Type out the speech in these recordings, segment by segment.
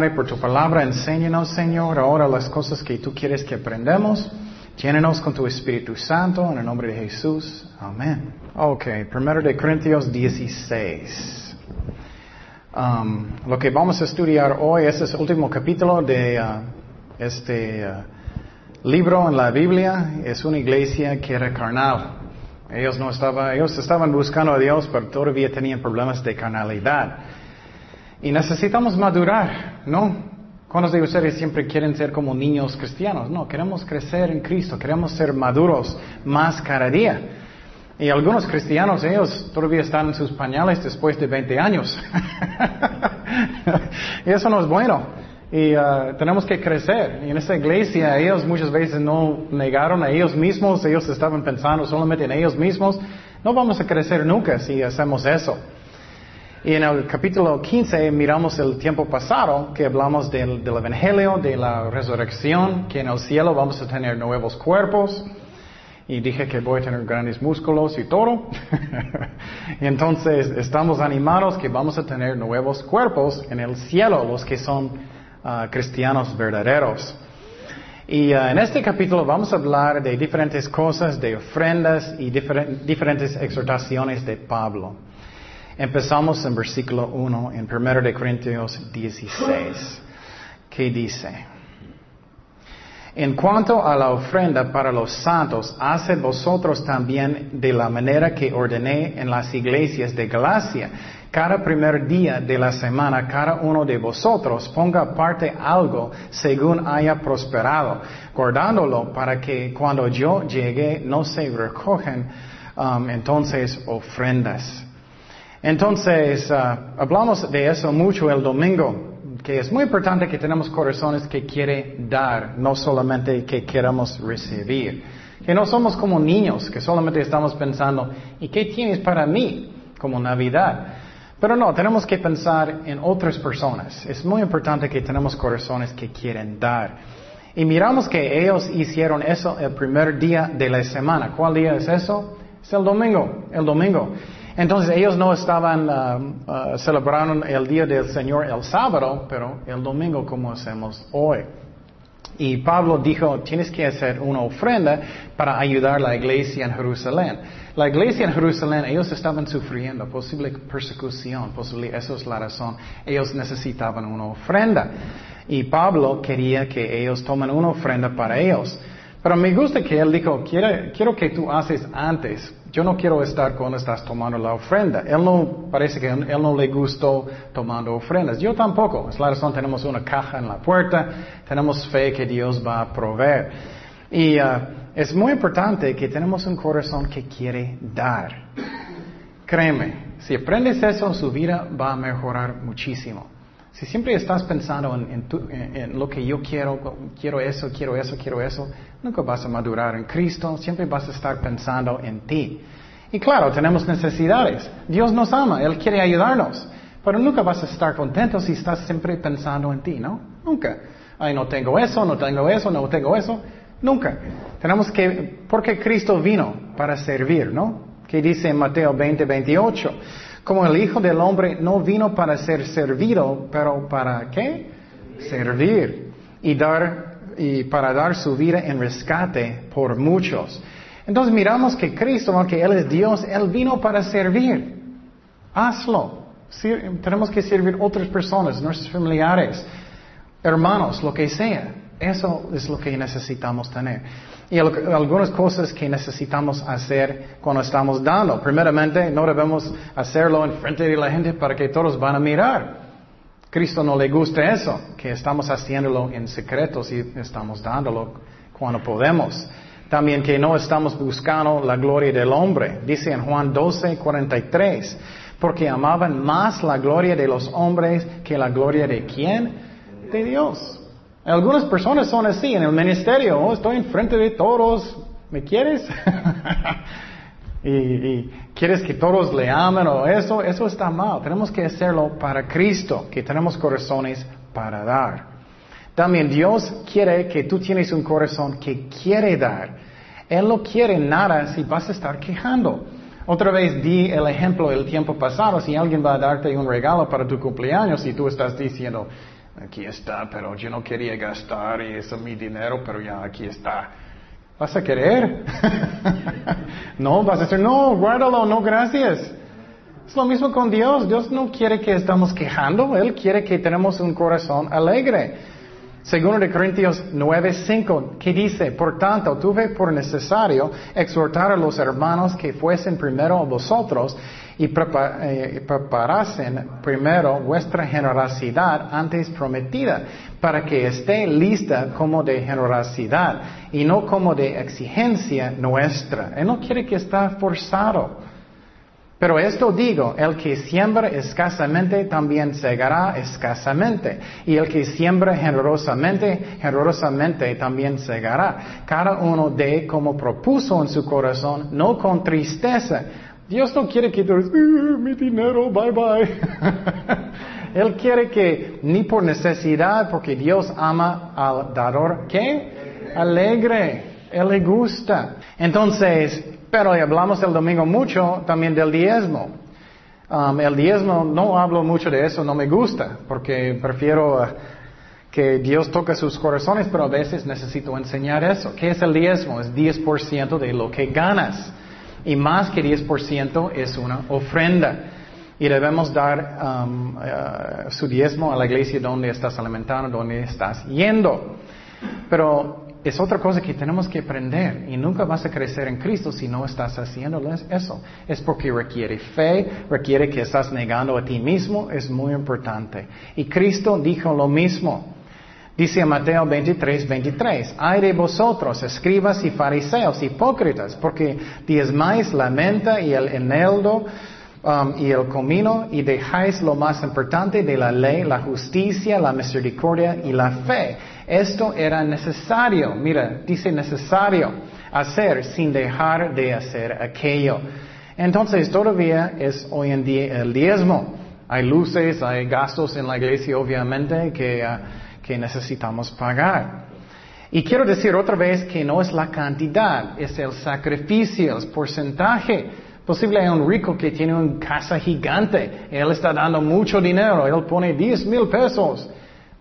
Padre, por tu palabra. Enséñanos, Señor, ahora las cosas que tú quieres que aprendamos. Llénenos con tu Espíritu Santo, en el nombre de Jesús. Amén. Ok, primero de Corintios 16. Um, lo que vamos a estudiar hoy es el último capítulo de uh, este uh, libro en la Biblia. Es una iglesia que era carnal. Ellos no estaban, ellos estaban buscando a Dios, pero todavía tenían problemas de carnalidad. Y necesitamos madurar, ¿no? ¿Cuántos de ustedes siempre quieren ser como niños cristianos? No, queremos crecer en Cristo, queremos ser maduros más cada día. Y algunos cristianos, ellos todavía están en sus pañales después de 20 años. y eso no es bueno. Y uh, tenemos que crecer. Y en esta iglesia ellos muchas veces no negaron a ellos mismos, ellos estaban pensando solamente en ellos mismos. No vamos a crecer nunca si hacemos eso. Y en el capítulo 15 miramos el tiempo pasado, que hablamos del, del, Evangelio, de la resurrección, que en el cielo vamos a tener nuevos cuerpos. Y dije que voy a tener grandes músculos y todo. entonces estamos animados que vamos a tener nuevos cuerpos en el cielo, los que son uh, cristianos verdaderos. Y uh, en este capítulo vamos a hablar de diferentes cosas, de ofrendas y difer diferentes exhortaciones de Pablo. Empezamos en versículo 1 en 1 de Corintios 16, que dice, En cuanto a la ofrenda para los santos, haced vosotros también de la manera que ordené en las iglesias de Galacia. Cada primer día de la semana, cada uno de vosotros ponga aparte algo según haya prosperado, guardándolo para que cuando yo llegue no se recogen um, entonces ofrendas. Entonces, uh, hablamos de eso mucho el domingo, que es muy importante que tenemos corazones que quiere dar, no solamente que queramos recibir. Que no somos como niños, que solamente estamos pensando, ¿y qué tienes para mí? Como Navidad. Pero no, tenemos que pensar en otras personas. Es muy importante que tenemos corazones que quieren dar. Y miramos que ellos hicieron eso el primer día de la semana. ¿Cuál día es eso? Es el domingo, el domingo. Entonces ellos no estaban uh, uh, celebrando el día del Señor el sábado, pero el domingo como hacemos hoy. Y Pablo dijo, tienes que hacer una ofrenda para ayudar a la iglesia en Jerusalén. La iglesia en Jerusalén, ellos estaban sufriendo posible persecución, posible, eso es la razón. Ellos necesitaban una ofrenda. Y Pablo quería que ellos tomen una ofrenda para ellos. Pero me gusta que él dijo, quiero, quiero que tú haces antes. Yo no quiero estar cuando estás tomando la ofrenda. Él no, parece que él no le gustó tomando ofrendas. Yo tampoco. Es la razón, tenemos una caja en la puerta, tenemos fe que Dios va a proveer. Y uh, es muy importante que tenemos un corazón que quiere dar. Créeme, si aprendes eso su vida va a mejorar muchísimo. Si siempre estás pensando en, tu, en, lo que yo quiero, quiero eso, quiero eso, quiero eso, nunca vas a madurar en Cristo, siempre vas a estar pensando en ti. Y claro, tenemos necesidades. Dios nos ama, Él quiere ayudarnos. Pero nunca vas a estar contento si estás siempre pensando en ti, ¿no? Nunca. Ay, no tengo eso, no tengo eso, no tengo eso. Nunca. Tenemos que, porque Cristo vino para servir, ¿no? Que dice en Mateo 20, 28. Como el Hijo del Hombre no vino para ser servido, pero para qué? Servir y dar y para dar su vida en rescate por muchos. Entonces miramos que Cristo, aunque Él es Dios, Él vino para servir. Hazlo. tenemos que servir otras personas, nuestros familiares, hermanos, lo que sea. Eso es lo que necesitamos tener. Y algunas cosas que necesitamos hacer cuando estamos dando. Primeramente, no debemos hacerlo en frente de la gente para que todos van a mirar. Cristo no le gusta eso, que estamos haciéndolo en secreto y estamos dándolo cuando podemos. También que no estamos buscando la gloria del hombre. Dice en Juan 12, 43, porque amaban más la gloria de los hombres que la gloria de quién? De Dios. Algunas personas son así en el ministerio, oh, estoy enfrente de todos, ¿me quieres? y, y, quieres que todos le amen o eso, eso está mal. Tenemos que hacerlo para Cristo, que tenemos corazones para dar. También Dios quiere que tú tienes un corazón que quiere dar. Él no quiere nada si vas a estar quejando. Otra vez di el ejemplo el tiempo pasado, si alguien va a darte un regalo para tu cumpleaños y tú estás diciendo, aquí está, pero yo no quería gastar y eso es mi dinero, pero ya aquí está. ¿Vas a querer? no, vas a decir, no, guárdalo, no, gracias. Es lo mismo con Dios. Dios no quiere que estamos quejando, Él quiere que tenemos un corazón alegre. Segundo de Corintios 9:5, que dice, por tanto, tuve por necesario exhortar a los hermanos que fuesen primero a vosotros y eh, preparasen primero vuestra generosidad antes prometida, para que esté lista como de generosidad y no como de exigencia nuestra. Él no quiere que esté forzado. Pero esto digo, el que siembra escasamente también segará escasamente, y el que siembra generosamente, generosamente también segará. Cada uno de como propuso en su corazón, no con tristeza. Dios no quiere que tú uh, mi dinero, bye bye. Él quiere que ni por necesidad, porque Dios ama al dador, ¿qué? Alegre. Él le gusta. Entonces, pero hablamos el domingo mucho también del diezmo. Um, el diezmo, no hablo mucho de eso, no me gusta, porque prefiero uh, que Dios toque sus corazones, pero a veces necesito enseñar eso. ¿Qué es el diezmo? Es 10% de lo que ganas. Y más que 10% es una ofrenda. Y debemos dar um, uh, su diezmo a la iglesia donde estás alimentando, donde estás yendo. Pero es otra cosa que tenemos que aprender y nunca vas a crecer en Cristo si no estás haciéndoles eso. Es porque requiere fe, requiere que estás negando a ti mismo, es muy importante. Y Cristo dijo lo mismo. Dice Mateo 23, 23, ay de vosotros, escribas y fariseos, hipócritas, porque diezmáis la menta y el eneldo um, y el comino y dejáis lo más importante de la ley, la justicia, la misericordia y la fe esto era necesario, mira, dice necesario hacer sin dejar de hacer aquello. Entonces todavía es hoy en día el diezmo. Hay luces, hay gastos en la iglesia obviamente que, ah, que necesitamos pagar. Y quiero decir otra vez que no es la cantidad, es el sacrificio, el porcentaje. Posible hay un rico que tiene una casa gigante, él está dando mucho dinero, él pone 10 mil pesos.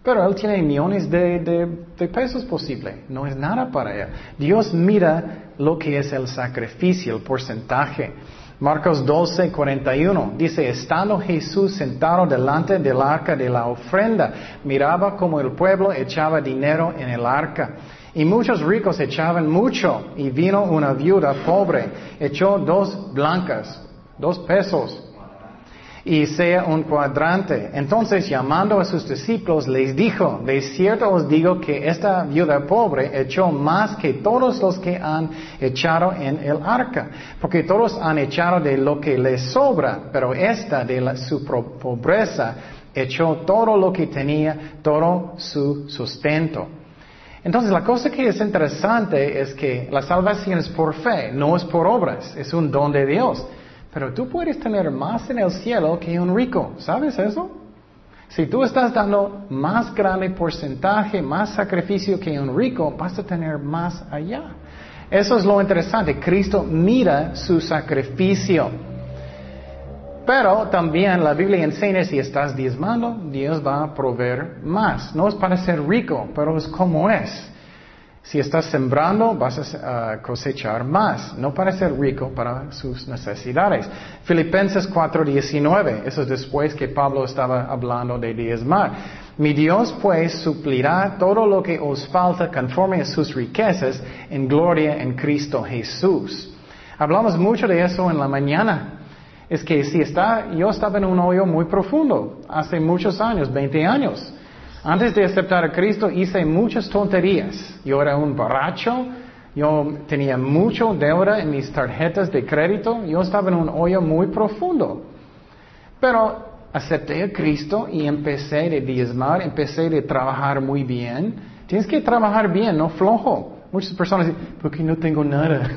Pero él tiene millones de, pesos posible. No es nada para él. Dios mira lo que es el sacrificio, el porcentaje. Marcos 12, 41 dice, estando Jesús sentado delante del arca de la ofrenda, miraba como el pueblo echaba dinero en el arca. Y muchos ricos echaban mucho, y vino una viuda pobre, echó dos blancas, dos pesos, y sea un cuadrante. Entonces, llamando a sus discípulos, les dijo, de cierto os digo que esta viuda pobre echó más que todos los que han echado en el arca, porque todos han echado de lo que les sobra, pero esta de su pobreza echó todo lo que tenía, todo su sustento. Entonces, la cosa que es interesante es que la salvación es por fe, no es por obras, es un don de Dios. Pero tú puedes tener más en el cielo que un rico. ¿Sabes eso? Si tú estás dando más grande porcentaje, más sacrificio que un rico, vas a tener más allá. Eso es lo interesante. Cristo mira su sacrificio. Pero también la Biblia enseña si estás diezmando, Dios va a proveer más. No es para ser rico, pero es como es. Si estás sembrando, vas a cosechar más, no para ser rico, para sus necesidades. Filipenses 4:19, eso es después que Pablo estaba hablando de diezmar. Mi Dios pues suplirá todo lo que os falta conforme a sus riquezas en gloria en Cristo Jesús. Hablamos mucho de eso en la mañana. Es que si está, yo estaba en un hoyo muy profundo, hace muchos años, 20 años. Antes de aceptar a Cristo hice muchas tonterías. Yo era un borracho, yo tenía mucho deuda en mis tarjetas de crédito, yo estaba en un hoyo muy profundo. Pero acepté a Cristo y empecé de diezmar, empecé de trabajar muy bien. Tienes que trabajar bien, no flojo. Muchas personas dicen, porque no tengo nada.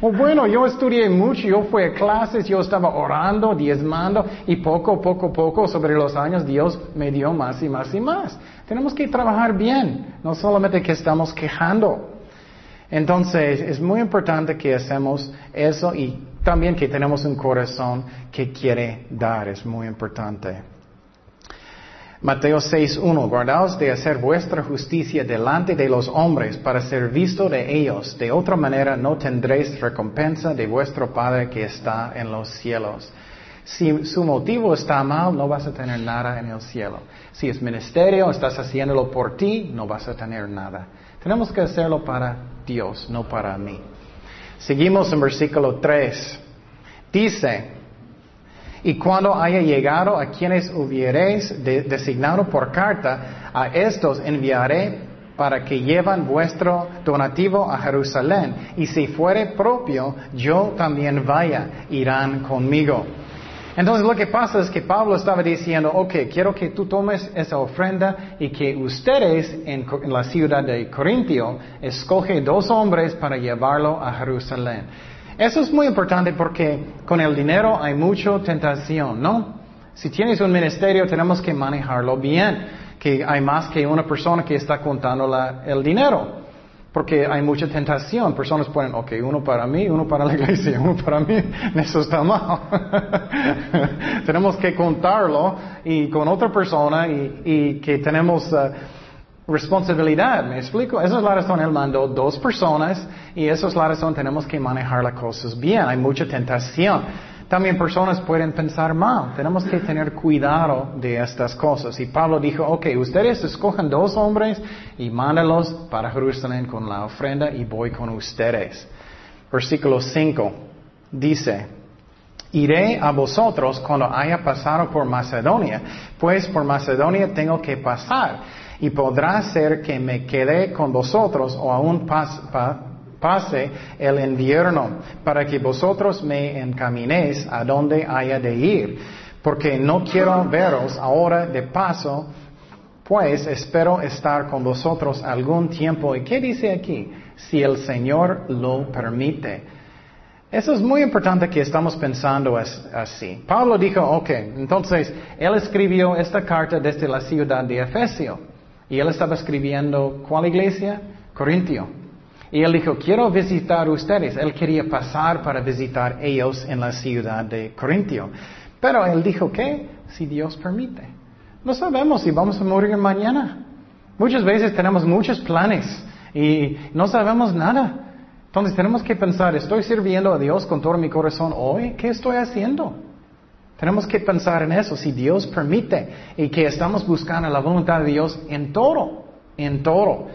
bueno, yo estudié mucho, yo fui a clases, yo estaba orando, diezmando y poco, poco, poco sobre los años Dios me dio más y más y más. Tenemos que trabajar bien, no solamente que estamos quejando. Entonces, es muy importante que hacemos eso y también que tenemos un corazón que quiere dar, es muy importante. Mateo 6.1, guardaos de hacer vuestra justicia delante de los hombres para ser visto de ellos. De otra manera no tendréis recompensa de vuestro Padre que está en los cielos. Si su motivo está mal, no vas a tener nada en el cielo. Si es ministerio, estás haciéndolo por ti, no vas a tener nada. Tenemos que hacerlo para Dios, no para mí. Seguimos en versículo 3. Dice, y cuando haya llegado a quienes hubiereis designado por carta, a estos enviaré para que llevan vuestro donativo a Jerusalén. Y si fuere propio, yo también vaya, irán conmigo. Entonces lo que pasa es que Pablo estaba diciendo, ok, quiero que tú tomes esa ofrenda y que ustedes en, la ciudad de Corintio escoge dos hombres para llevarlo a Jerusalén. Eso es muy importante porque con el dinero hay mucha tentación, ¿no? Si tienes un ministerio tenemos que manejarlo bien, que hay más que una persona que está contando el dinero. Porque hay mucha tentación. Personas ponen, ok, uno para mí, uno para la iglesia, uno para mí. Eso está mal. tenemos que contarlo y con otra persona y, que tenemos... Uh, responsabilidad, ¿me explico? Esa es la razón, Él mandó dos personas y esa es la razón, tenemos que manejar las cosas bien, hay mucha tentación. También personas pueden pensar mal, tenemos que tener cuidado de estas cosas. Y Pablo dijo, ok, ustedes escojan dos hombres y mándalos para Jerusalén con la ofrenda y voy con ustedes. Versículo 5 dice, Iré a vosotros cuando haya pasado por Macedonia, pues por Macedonia tengo que pasar y podrá ser que me quede con vosotros o aún pase el invierno, para que vosotros me encaminéis a donde haya de ir, porque no quiero veros ahora de paso, pues espero estar con vosotros algún tiempo. ¿Y qué dice aquí? Si el Señor lo permite. Eso es muy importante que estamos pensando así. Pablo dijo, ok, entonces él escribió esta carta desde la ciudad de Efesio. Y él estaba escribiendo, ¿cuál iglesia? Corintio. Y él dijo, quiero visitar ustedes. Él quería pasar para visitar ellos en la ciudad de Corintio. Pero él dijo, ¿qué? Si Dios permite. No sabemos si vamos a morir mañana. Muchas veces tenemos muchos planes y no sabemos nada. Entonces tenemos que pensar, ¿estoy sirviendo a Dios con todo mi corazón hoy? ¿Qué estoy haciendo? Tenemos que pensar en eso, si Dios permite y que estamos buscando la voluntad de Dios en todo, en todo.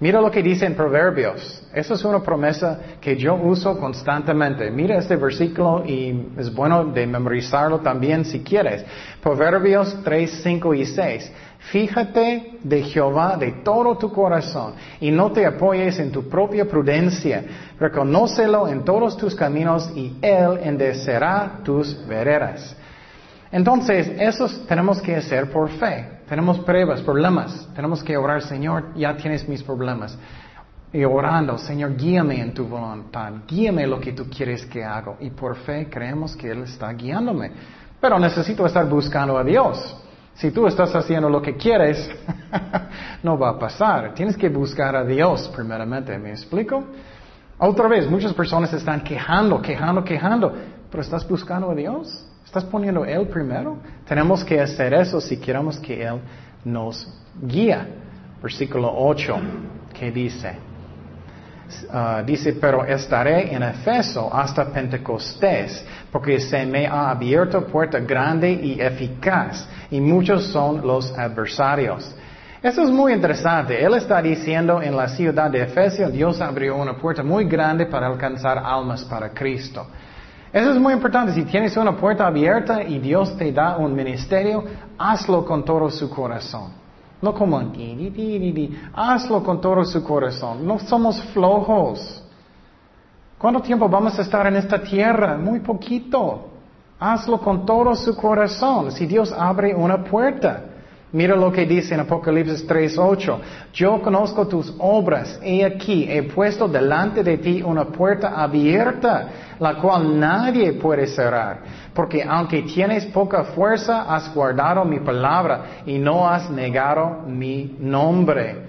Mira lo que dice en Proverbios. Esa es una promesa que yo uso constantemente. Mira este versículo y es bueno de memorizarlo también si quieres. Proverbios 3, 5 y 6. Fíjate de Jehová de todo tu corazón y no te apoyes en tu propia prudencia. Reconócelo en todos tus caminos y Él endecerá tus veredas. Entonces, eso tenemos que hacer por fe. Tenemos pruebas, problemas. Tenemos que orar, Señor, ya tienes mis problemas. Y orando, Señor, guíame en tu voluntad. Guíame lo que tú quieres que haga. Y por fe creemos que Él está guiándome. Pero necesito estar buscando a Dios. Si tú estás haciendo lo que quieres, no va a pasar. Tienes que buscar a Dios primeramente. ¿Me explico? Otra vez, muchas personas están quejando, quejando, quejando. Pero ¿estás buscando a Dios? ¿Estás poniendo Él primero? Tenemos que hacer eso si queremos que Él nos guíe. Versículo 8, que dice, ah, dice, pero estaré en Efeso hasta Pentecostés, porque se me ha abierto puerta grande y eficaz, y muchos son los adversarios. Eso es muy interesante. Él está diciendo en la ciudad de Efesio, Dios abrió una puerta muy grande para alcanzar almas para Cristo. Eso es muy importante. Si tienes una puerta abierta y Dios te da un ministerio, hazlo con todo su corazón. No como hazlo con todo su corazón. No somos flojos. ¿Cuánto tiempo vamos a estar en esta tierra? Muy poquito. Hazlo con todo su corazón. Si Dios abre una puerta. Mira lo que dice en Apocalipsis 3:8. Yo conozco tus obras. He aquí, he puesto delante de ti una puerta abierta, la cual nadie puede cerrar. Porque aunque tienes poca fuerza, has guardado mi palabra y no has negado mi nombre.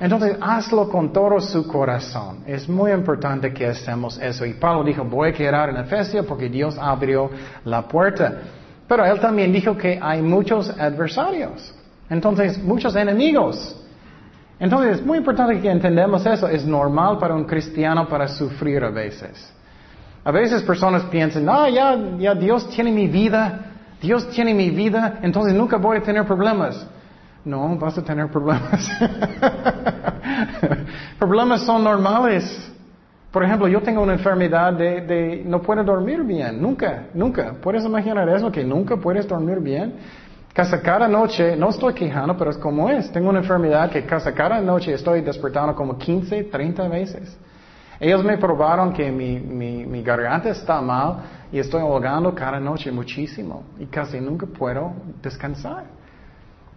Entonces, hazlo con todo su corazón. Es muy importante que hacemos eso. Y Pablo dijo, voy a quedar en Efesio porque Dios abrió la puerta. Pero él también dijo que hay muchos adversarios. Entonces, muchos enemigos. Entonces, es muy importante que entendamos eso. Es normal para un cristiano para sufrir a veces. A veces personas piensan, ah, ya, ya Dios tiene mi vida, Dios tiene mi vida, entonces nunca voy a tener problemas. No, vas a tener problemas. problemas son normales. Por ejemplo, yo tengo una enfermedad de, de, no puedo dormir bien, nunca, nunca. ¿Puedes imaginar eso? Que nunca puedes dormir bien. Casi cada noche, no estoy quejando, pero es como es. Tengo una enfermedad que casi cada noche estoy despertando como 15, 30 veces. Ellos me probaron que mi, mi, mi garganta está mal y estoy ahogando cada noche muchísimo y casi nunca puedo descansar.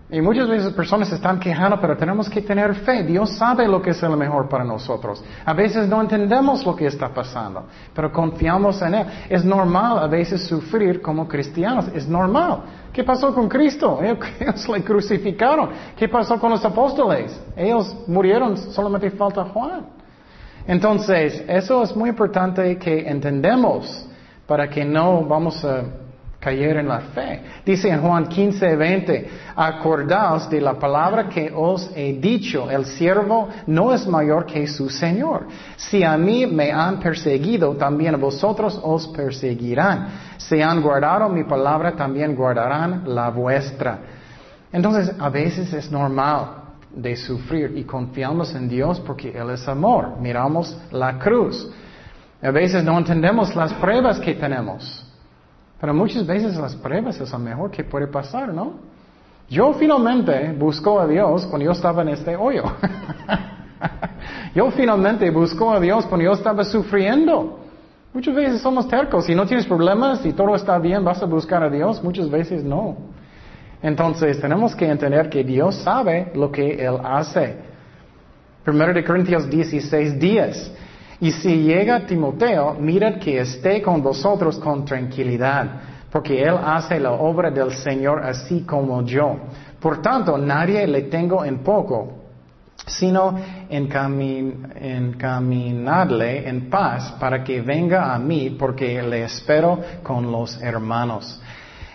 Y muchas veces personas se están quejando, pero tenemos que tener fe. Dios sabe lo que es lo mejor para nosotros. A veces no entendemos lo que está pasando, pero confiamos en Él. Es normal a veces sufrir como cristianos. Es normal. ¿Qué pasó con Cristo? Ellos le crucificaron. ¿Qué pasó con los apóstoles? Ellos murieron, solamente falta Juan. Entonces, eso es muy importante que entendemos para que no vamos a caer en la fe. Dice en Juan 15, 20, acordaos de la palabra que os he dicho, el siervo no es mayor que su Señor. Si a mí me han perseguido, también vosotros os perseguirán. Si han guardado mi palabra, también guardarán la vuestra. Entonces, a veces es normal de sufrir y confiamos en Dios porque Él es amor. Miramos la cruz. A veces no entendemos las pruebas que tenemos. Pero muchas veces las pruebas es lo mejor que puede pasar, ¿no? Yo finalmente busco a Dios cuando yo estaba en este hoyo. yo finalmente busco a Dios cuando yo estaba sufriendo. Muchas veces somos tercos. Si no tienes problemas y todo está bien, vas a buscar a Dios. Muchas veces no. Entonces tenemos que entender que Dios sabe lo que Él hace. Primero de Corintios 16 días. Y si llega Timoteo, mirad que esté con vosotros con tranquilidad, porque él hace la obra del Señor así como yo. Por tanto, nadie le tengo en poco, sino encaminadle en paz para que venga a mí, porque le espero con los hermanos.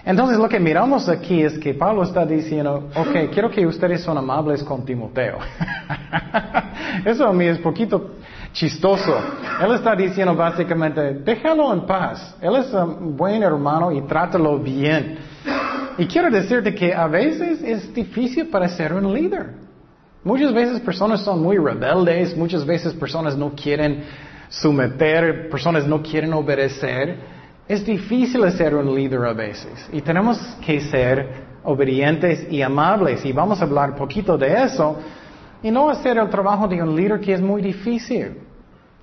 Entonces lo que miramos aquí es que Pablo está diciendo, ok, quiero que ustedes son amables con Timoteo. Eso a es poquito chistoso. Él está diciendo básicamente, déjalo en paz. Él es un buen hermano y trátalo bien. Y quiero decirte que a veces es difícil para ser un líder. Muchas veces personas son muy rebeldes, muchas veces personas no quieren someter, personas no quieren obedecer. Es difícil ser un líder a veces y tenemos que ser obedientes y amables y vamos a hablar poquito de eso y no hacer el trabajo de un líder que es muy difícil.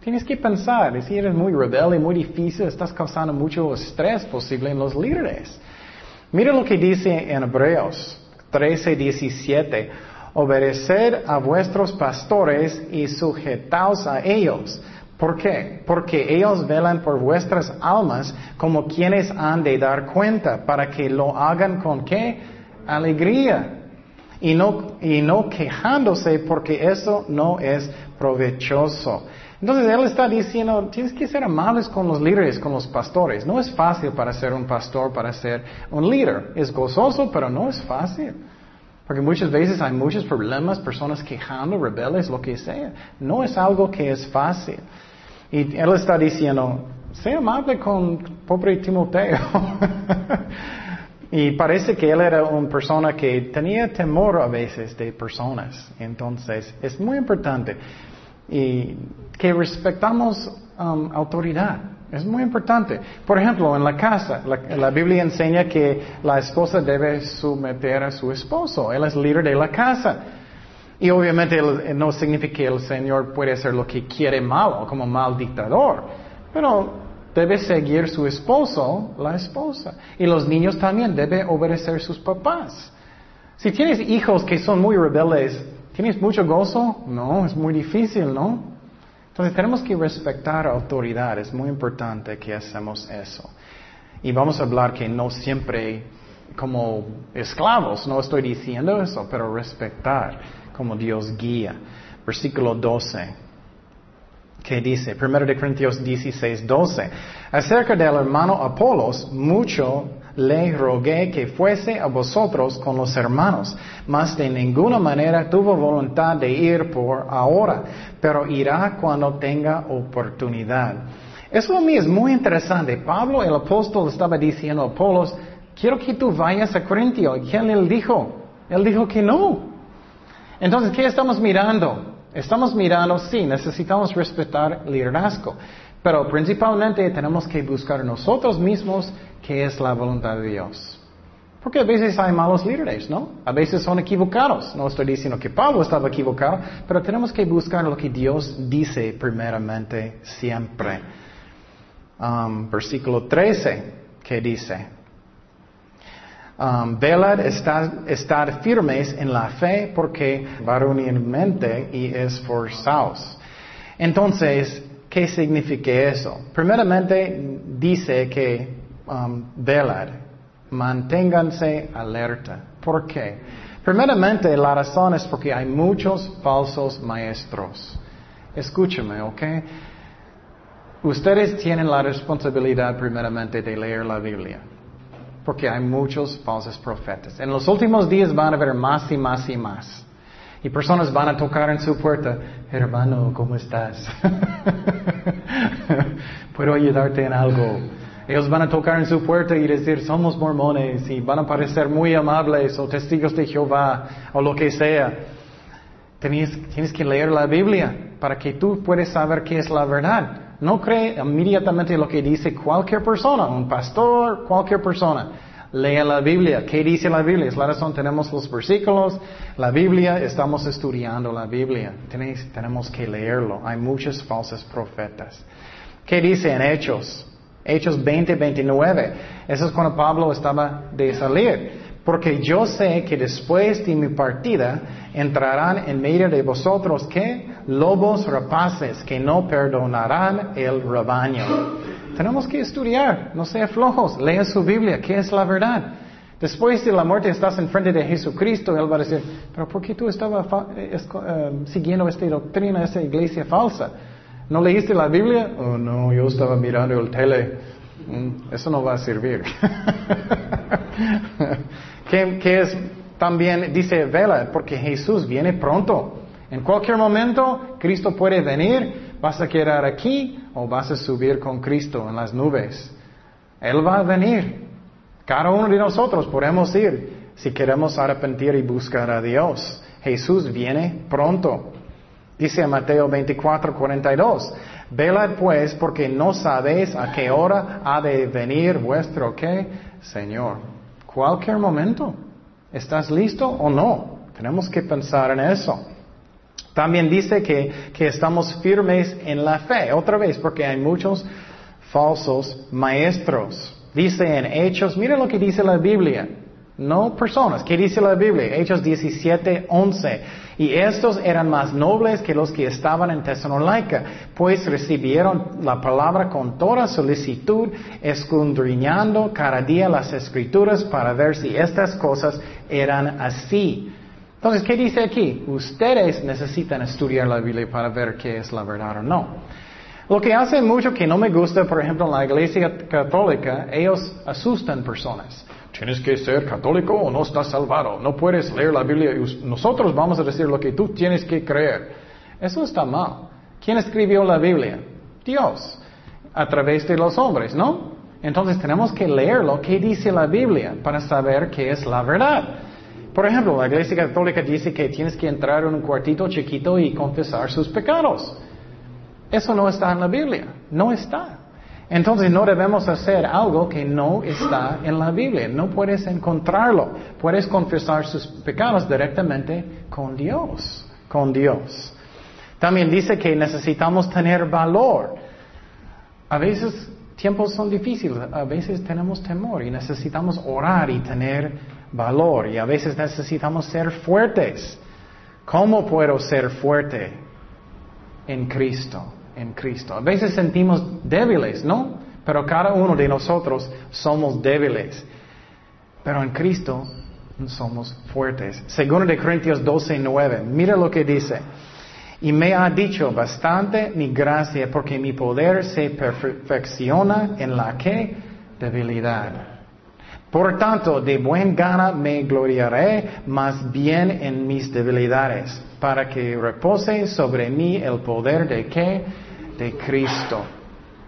Tienes que pensar, si eres muy rebelde, muy difícil, estás causando mucho estrés posible en los líderes. Mira lo que dice en Hebreos 13, 17. Obedecer a vuestros pastores y sujetaos a ellos. ¿Por qué? Porque ellos velan por vuestras almas como quienes han de dar cuenta, para que lo hagan con qué? Alegría y no, y no quejándose porque eso no es provechoso. Entonces él está diciendo, tienes que ser amables con los líderes, con los pastores. No es fácil para ser un pastor, para ser un líder. Es gozoso, pero no es fácil. Porque muchas veces hay muchos problemas, personas quejando, rebeldes, lo que sea. No es algo que es fácil. Y él está diciendo, sea amable con pobre Timoteo. Y parece que él era una persona que tenía temor a veces de personas. Entonces, es muy importante y que respetamos um, autoridad. Es muy importante. Por ejemplo, en la casa, la, Biblia enseña que la esposa debe someter a su esposo. Él es líder de la casa. Y obviamente no significa que el Señor puede hacer lo que quiere malo, como mal dictador. Pero debe seguir su esposo, la esposa. Y los niños también deben obedecer sus papás. Si tienes hijos que son muy rebeldes, ¿tienes mucho gozo? No, es muy difícil, ¿no? Entonces tenemos que respetar autoridad, es muy importante que hacemos eso. Y vamos a hablar que no siempre como esclavos, no estoy diciendo eso, pero respetar como Dios guía. Versículo 12 que dice, 1 de Corintios 16, 12, acerca del hermano Apolos, mucho le rogué que fuese a vosotros con los hermanos, mas de ninguna manera tuvo voluntad de ir por ahora, pero irá cuando tenga oportunidad. Eso a mí es muy interesante. Pablo, el apóstol, estaba diciendo a Apolos, quiero que tú vayas a Corintio. ¿Y quién él dijo? Él dijo que no. Entonces, ¿qué estamos mirando? Estamos mirando, sí, necesitamos respetar liderazgo, pero principalmente tenemos que buscar nosotros mismos qué es la voluntad de Dios. Porque a veces hay malos líderes, ¿no? A veces son equivocados. No estoy diciendo que Pablo estaba equivocado, pero tenemos que buscar lo que Dios dice primeramente siempre. Um, versículo 13, ¿qué dice? Um, velad, estar, firmes en la fe porque varonilmente y esforzados. Entonces, ¿qué significa eso? Primeramente dice que um, velad, manténganse alerta. ¿Por qué? Primeramente, la razón es porque hay muchos falsos maestros. Escúchame, ¿ok? Ustedes tienen la responsabilidad primeramente de leer la Biblia porque hay muchos falsos profetas. En los últimos días van a haber más y más y más. Y personas van a tocar en su puerta, hermano, ¿cómo estás? ¿Puedo ayudarte en algo? Ellos van a tocar en su puerta y decir, somos mormones, y van a parecer muy amables, o testigos de Jehová, o lo que sea. Tienes, tienes que leer la Biblia para que tú puedas saber qué es la verdad. No cree inmediatamente lo que dice cualquier persona, un pastor, cualquier persona. Lea la Biblia. ¿Qué dice la Biblia? Es la razón, tenemos los versículos, la Biblia, estamos estudiando la Biblia. tenemos que leerlo. Hay muchos falsos profetas. ¿Qué dice en Hechos? Hechos 20, 29. Eso es cuando Pablo estaba de salir. Porque yo sé que después de mi partida entrarán en medio de vosotros que lobos rapaces que no perdonarán el rebaño. Tenemos que estudiar, no sean flojos, lea su Biblia, ¿qué es la verdad? Después de la muerte estás en frente de Jesucristo, Él va a decir, pero ¿por qué tú estabas eh, eh, siguiendo esta doctrina, esta iglesia falsa? ¿No leíste la Biblia? Oh, no, yo estaba mirando el tele. Mm, eso no va a servir. ¿Qué, es también? Dice, vela, porque Jesús viene pronto. En cualquier momento, Cristo puede venir, vas a quedar aquí o vas a subir con Cristo en las nubes. Él va a venir. Cada uno de nosotros podemos ir si queremos arrepentir y buscar a Dios. Jesús viene pronto. Dice Mateo 24, 42. Velad pues porque no sabéis a qué hora ha de venir vuestro qué, Señor cualquier momento. ¿Estás listo o no? Tenemos que pensar en eso. También dice que, que estamos firmes en la fe, otra vez, porque hay muchos falsos maestros. Dice en Hechos, mira lo que dice la Biblia, no personas. ¿Qué dice la Biblia? Hechos 17, 11. Y estos eran más nobles que los que estaban en Tesalónica, pues recibieron la palabra con toda solicitud, escudriñando cada día las escrituras para ver si estas cosas eran así. Entonces, ¿qué dice aquí? Ustedes necesitan estudiar la Biblia para ver qué es la verdad o no. Lo que hace mucho que no me gusta, por ejemplo, en la iglesia católica, ellos asustan personas. Tienes que ser católico o no estás salvado. No puedes leer la Biblia nosotros vamos a decir lo que tú tienes que creer. Eso está mal. ¿Quién escribió la Biblia? Dios. A través de los hombres, ¿no? Entonces tenemos que leer lo que dice la Biblia para saber qué es la verdad. Por ejemplo, la Iglesia Católica dice que tienes que entrar en un cuartito chiquito y confesar sus pecados. Eso no está en la Biblia. No está. Entonces no debemos hacer algo que no está en la Biblia. No puedes encontrarlo. Puedes confesar sus pecados directamente con Dios. Con Dios. También dice que necesitamos tener valor. A veces tiempos son difíciles, a veces tenemos temor y necesitamos orar y tener valor y a veces necesitamos ser fuertes. ¿Cómo puedo ser fuerte en Cristo? En Cristo. A veces sentimos débiles, ¿no? Pero cada uno de nosotros somos débiles. Pero en Cristo somos fuertes. Segundo de Corintios 12, 9. Mira lo que dice. Y me ha dicho bastante mi gracia porque mi poder se perfecciona en la que debilidad. Por tanto, de buen gana me gloriaré más bien en mis debilidades, para que repose sobre mí el poder de qué? De Cristo.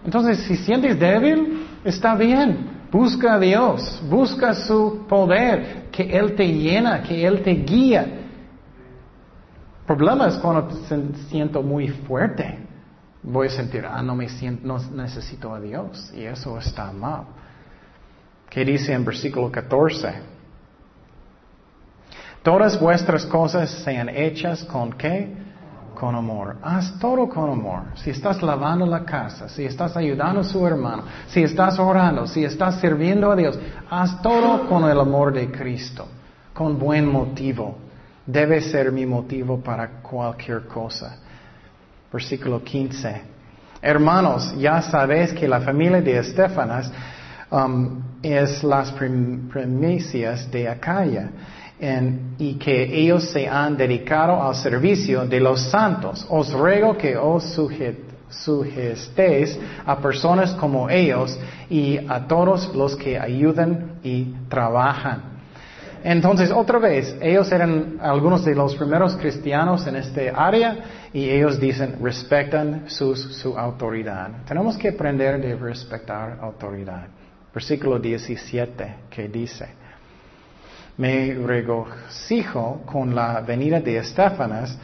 Entonces, si sientes débil, está bien. Busca a Dios, busca su poder, que Él te llena, que Él te guía. El problema es cuando siento muy fuerte. Voy a sentir, ah, no me siento, no necesito a Dios. Y eso está mal. ¿Qué dice en versículo 14? Todas vuestras cosas sean hechas con qué? Con amor. Haz todo con amor. Si estás lavando la casa, si estás ayudando a su hermano, si estás orando, si estás sirviendo a Dios, haz todo con el amor de Cristo, con buen motivo. Debe ser mi motivo para cualquier cosa. Versículo 15. Hermanos, ya sabéis que la familia de Estefanas um, es las primicias de Acaya y que ellos se han dedicado al servicio de los santos. Os ruego que os sugestéis a personas como ellos y a todos los que ayudan y trabajan. Entonces, otra vez, ellos eran algunos de los primeros cristianos en este área y ellos dicen, respetan su autoridad. Tenemos que aprender de respetar autoridad. Versículo 17 que dice, me regocijo con la venida de Estefanas,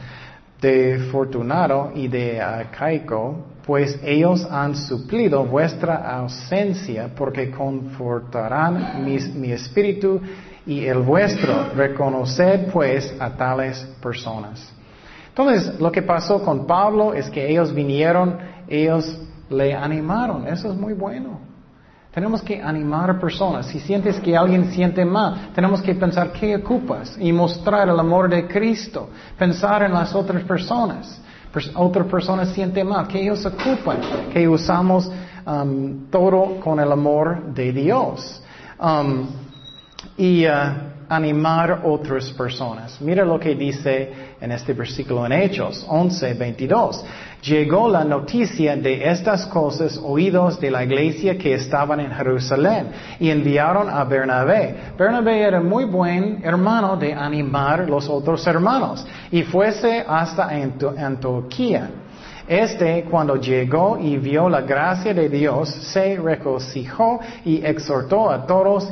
de Fortunato y de Acaico, pues ellos han suplido vuestra ausencia porque confortarán mi, espíritu y el vuestro. Reconoced pues a tales personas. Entonces, lo que pasó con Pablo es que ellos vinieron, ellos le animaron. Eso es muy bueno. Tenemos que animar a personas. Si sientes que alguien siente mal, tenemos que pensar qué ocupas y mostrar el amor de Cristo. Pensar en las otras personas. Otras personas sienten mal, que ellos ocupan, que usamos um, todo con el amor de Dios. Um, y uh, animar otras personas. Mira lo que dice en este versículo en Hechos 11, 22. Llegó la noticia de estas cosas oídos de la iglesia que estaban en Jerusalén y enviaron a Bernabé. Bernabé era muy buen hermano de animar los otros hermanos y fuese hasta Antioquía. Este, cuando llegó y vio la gracia de Dios, se regocijó y exhortó a todos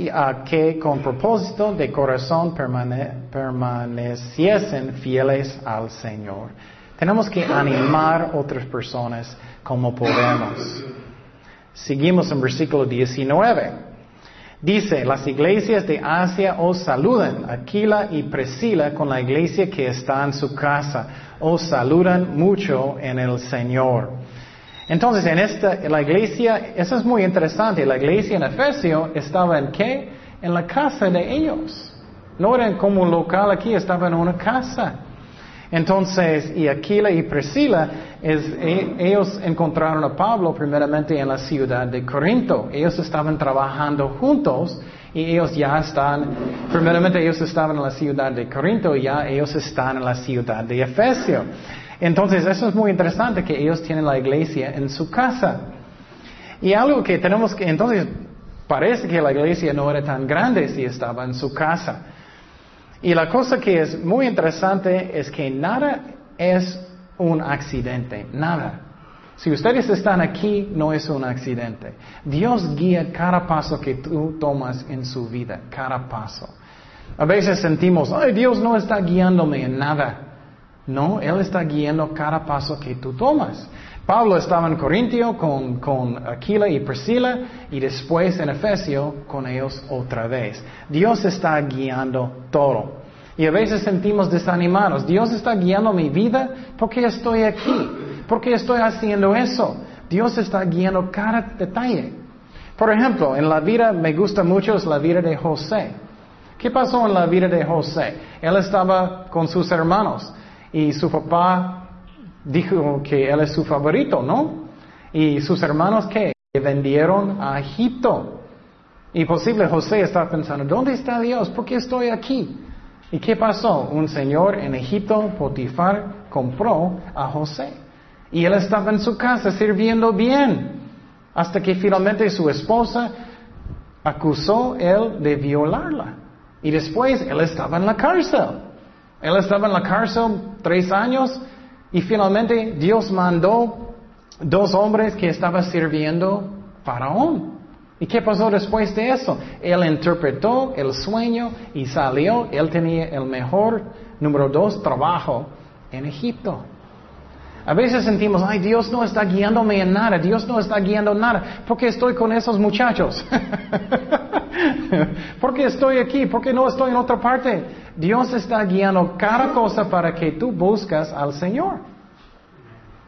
y a que con propósito de corazón permaneciesen fieles al Señor. Tenemos que animar otras personas como podemos. Seguimos en versículo 19. Dice, las iglesias de Asia os saludan, Aquila y Priscila con la iglesia que está en su casa, os saludan mucho en el Señor. Entonces, en esta, la iglesia, eso es muy interesante, la iglesia en Efesio estaba en qué? En la casa de ellos. No eran como un local aquí, estaban en una casa. Entonces, y Aquila y Priscila, e, ellos encontraron a Pablo primeramente en la ciudad de Corinto. Ellos estaban trabajando juntos y ellos ya están, primeramente ellos estaban en la ciudad de Corinto y ya ellos están en la ciudad de Efesio. Entonces, eso es muy interesante que ellos tienen la iglesia en su casa. Y algo que tenemos que, entonces, parece que la iglesia no era tan grande si estaba en su casa. Y la cosa que es muy interesante es que nada es un accidente, nada. Si ustedes están aquí, no es un accidente. Dios guía cada paso que tú tomas en su vida, cada paso. A veces sentimos, ay, Dios no está guiándome en nada. No, Él está guiando cada paso que tú tomas. Pablo estaba en Corintio con, con Aquila y Priscila y después en Efesio con ellos otra vez. Dios está guiando todo. Y a veces sentimos desanimados. Dios está guiando mi vida porque estoy aquí. porque estoy haciendo eso? Dios está guiando cada detalle. Por ejemplo, en la vida me gusta mucho la vida de José. ¿Qué pasó en la vida de José? Él estaba con sus hermanos. Y su papá dijo que él es su favorito, ¿no? Y sus hermanos que vendieron a Egipto. Y posible José está pensando, ¿dónde está Dios? ¿Por qué estoy aquí? ¿Y qué pasó? Un señor en Egipto, Potifar, compró a José. Y él estaba en su casa sirviendo bien. Hasta que finalmente su esposa acusó él de violarla. Y después él estaba en la cárcel. Él estaba en la cárcel tres años y finalmente Dios mandó dos hombres que estaban sirviendo Faraón. ¿Y qué pasó después de eso? Él interpretó el sueño y salió. Él tenía el mejor, número dos, trabajo en Egipto. A veces sentimos, ay, Dios no está guiándome en nada, Dios no está guiando nada. ¿Por qué estoy con esos muchachos? ¿Por qué estoy aquí? ¿Por qué no estoy en otra parte? Dios está guiando cada cosa para que tú buscas al Señor.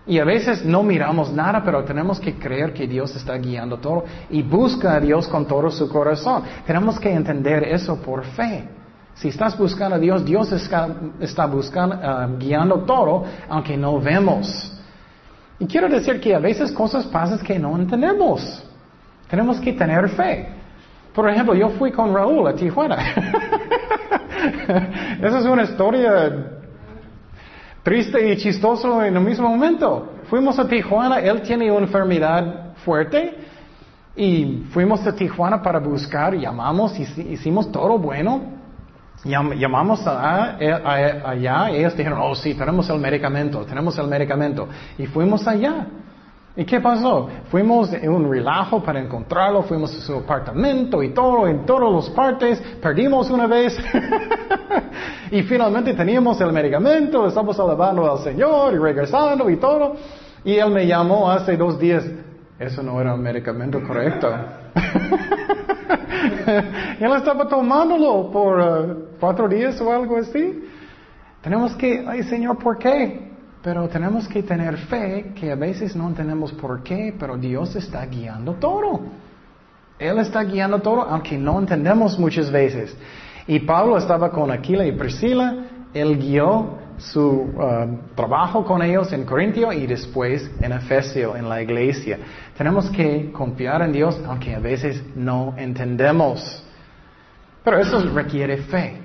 Y a veces no miramos nada, pero tenemos que creer que Dios está guiando todo y busca a Dios con todo su corazón. Tenemos que entender eso por fe. Si estás buscando a Dios, Dios está, buscando, ah, guiando todo, aunque no vemos. Y quiero decir que a veces cosas pasan que no entendemos. Tenemos que tener fe. Por ejemplo, yo fui con Raúl a Tijuana. Esa es una historia triste y chistoso en el mismo momento. Fuimos a Tijuana, él tiene una enfermedad fuerte y fuimos a Tijuana para buscar, llamamos, hicimos todo bueno. Llamamos a, allá y ellos dijeron, oh sí, tenemos el medicamento, tenemos el medicamento. Y fuimos allá. ¿Y qué pasó? Fuimos en un relajo para encontrarlo, fuimos a su apartamento y todo, en todas las partes, perdimos una vez y finalmente teníamos el medicamento, estamos alabando al Señor y regresando y todo. Y él me llamó hace dos días, eso no era un medicamento correcto. él estaba tomándolo por uh, cuatro días o algo así. Tenemos que, ay Señor, ¿por qué? Pero tenemos que tener fe que a veces no entendemos por qué, pero Dios está guiando todo. Él está guiando todo, aunque no entendemos muchas veces. Y Pablo estaba con Aquila y Priscila, él guió su uh, trabajo con ellos en Corintio y después en Efesio, en la iglesia. Tenemos que confiar en Dios, aunque a veces no entendemos. Pero eso requiere fe.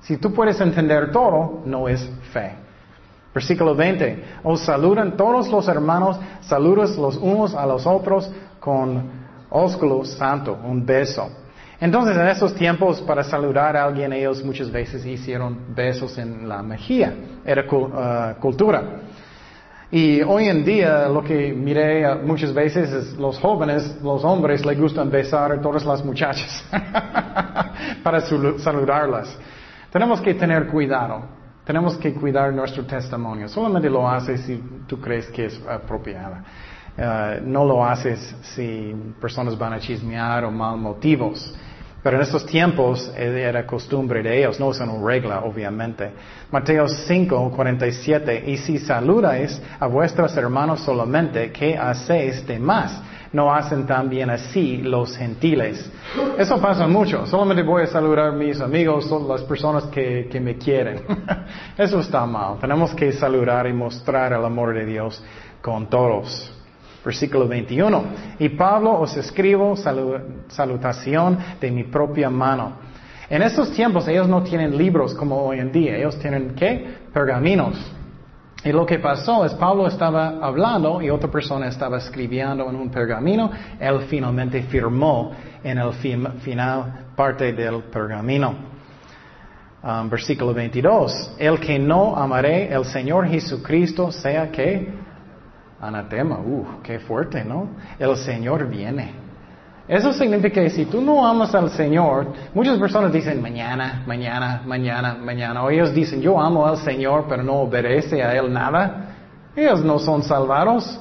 Si tú puedes entender todo, no es fe. Versículo 20. Os saludan todos los hermanos, saludos los unos a los otros con ósculo santo, un beso. Entonces, en esos tiempos, para saludar a alguien, ellos muchas veces hicieron besos en la mejilla. Era uh, cultura. Y hoy en día, lo que miré muchas veces es los jóvenes, los hombres, les gustan besar a todas las muchachas para saludarlas. Tenemos que tener cuidado. Tenemos que cuidar nuestro testimonio. Solamente lo haces si tú crees que es apropiado. Uh, no lo haces si personas van a chismear o mal motivos. Pero en estos tiempos eh, era costumbre de ellos, no es una regla, obviamente. Mateo 5, 47. Y si saludáis a vuestros hermanos solamente, ¿qué hacéis de más? no hacen también así los gentiles. Eso pasa mucho. Solamente voy a saludar a mis amigos, son las personas que, que me quieren. Eso está mal. Tenemos que saludar y mostrar el amor de Dios con todos. Versículo 21. Y Pablo os escribo salutación de mi propia mano. En estos tiempos ellos no tienen libros como hoy en día. Ellos tienen, ¿qué? Pergaminos. Y lo que pasó es Pablo estaba hablando y otra persona estaba escribiendo en un pergamino. Él finalmente firmó en el final parte del pergamino. Um, versículo 22. El que no amaré el Señor Jesucristo sea que anatema. Uh, qué fuerte, ¿no? El Señor viene. Eso significa que si tú no amas al Señor, muchas personas dicen mañana, mañana, mañana, mañana. O ellos dicen yo amo al Señor, pero no obedece a Él nada. Ellos no son salvados.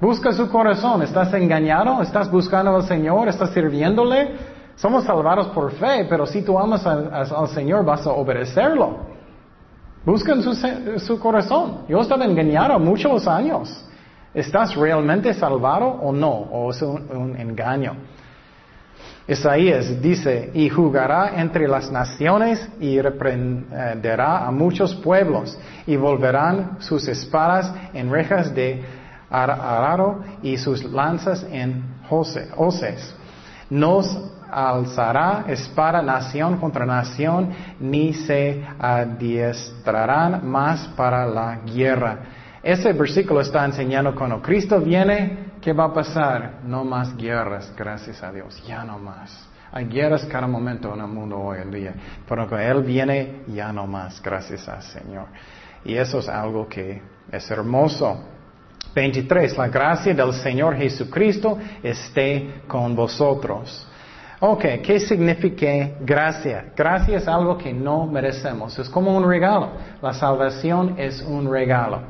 Busca su corazón. ¿Estás engañado? ¿Estás buscando al Señor? ¿Estás sirviéndole? Somos salvados por fe, pero si tú amas al Señor vas a obedecerlo. Busca en su, su corazón. Yo estaba engañado muchos años. ¿Estás realmente salvado o no? ¿O es un, engaño? Isaías dice, y jugará entre las naciones y reprenderá a muchos pueblos y volverán sus espadas en rejas de araro y sus lanzas en hoces. Nos alzará espada nación contra nación, ni se adiestrarán más para la guerra ese versículo está enseñando cuando Cristo viene, ¿qué va a pasar? No más guerras, gracias a Dios, ya no más. Hay guerras cada momento en el mundo hoy en día, pero cuando Él viene, ya no más, gracias al Señor. Y eso es algo que es hermoso. 23. La gracia del Señor Jesucristo esté con vosotros. Ok, ¿qué significa gracia? Gracia es algo que no merecemos, es como un regalo. La salvación es un regalo.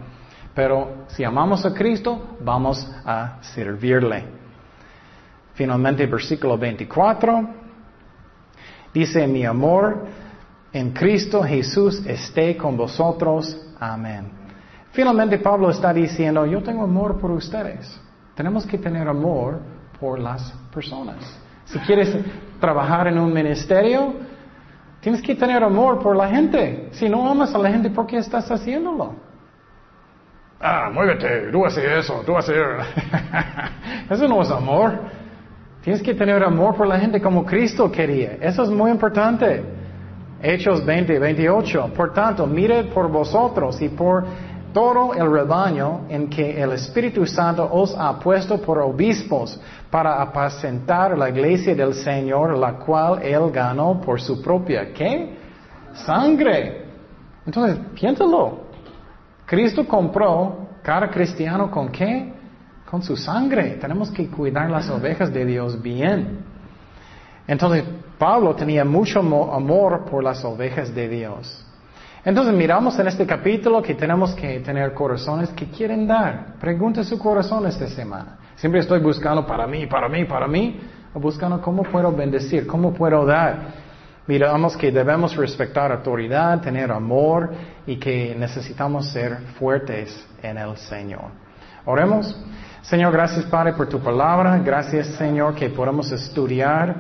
Pero si amamos a Cristo, vamos a servirle. Finalmente, versículo 24, dice, mi amor en Cristo Jesús esté con vosotros. Amén. Finalmente, Pablo está diciendo, yo tengo amor por ustedes. Tenemos que tener amor por las personas. Si quieres trabajar en un ministerio, tienes que tener amor por la gente. Si no amas a la gente, ¿por qué estás haciéndolo? Ah, muévete, tú haces eso, tú haces... eso no es amor. Tienes que tener amor por la gente como Cristo quería. Eso es muy importante. Hechos 20, 28. Por tanto, mire por vosotros y por todo el rebaño en que el Espíritu Santo os ha puesto por obispos para apacentar la iglesia del Señor, la cual Él ganó por su propia, ¿qué? Sangre. Entonces, piénsalo. Cristo compró cada cristiano con qué? Con su sangre. Tenemos que cuidar las ovejas de Dios bien. Entonces, Pablo tenía mucho amor por las ovejas de Dios. Entonces miramos en este capítulo que tenemos que tener corazones que quieren dar. Pregunte su corazón esta semana. Siempre estoy buscando para mí, para mí, para mí, buscando cómo puedo bendecir, cómo puedo dar. Miramos que debemos respetar autoridad, tener amor y que necesitamos ser fuertes en el Señor. Oremos. Señor, gracias Padre por tu palabra. Gracias Señor que podemos estudiar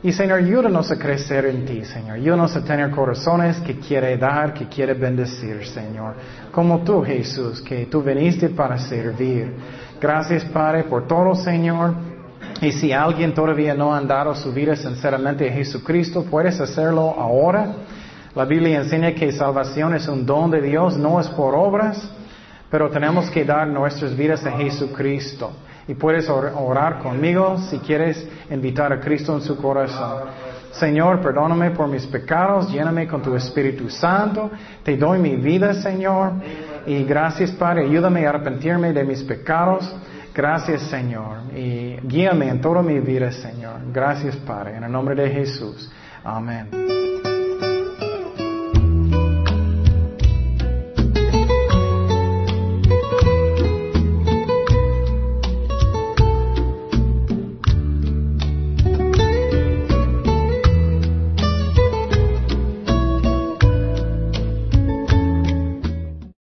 y Señor, ayúdanos a crecer en ti, Señor. Ayúdanos a tener corazones que quiere dar, que quiere bendecir, Señor. Como tú, Jesús, que tú viniste para servir. Gracias, Padre, por todo, Señor. Y si alguien todavía no ha dado su vida sinceramente a Jesucristo, puedes hacerlo ahora. La Biblia enseña que salvación es un don de Dios, no es por obras, pero tenemos que dar nuestras vidas a Jesucristo. Y puedes orar conmigo si quieres invitar a Cristo en su corazón. Señor, perdóname por mis pecados, lléname con tu Espíritu Santo, te doy mi vida, Señor. Y gracias, Padre, ayúdame a arrepentirme de mis pecados. Gracias, Señor. Y guíame en toda mi vida, Señor. Gracias, Padre. En el nombre de Jesús. Amén.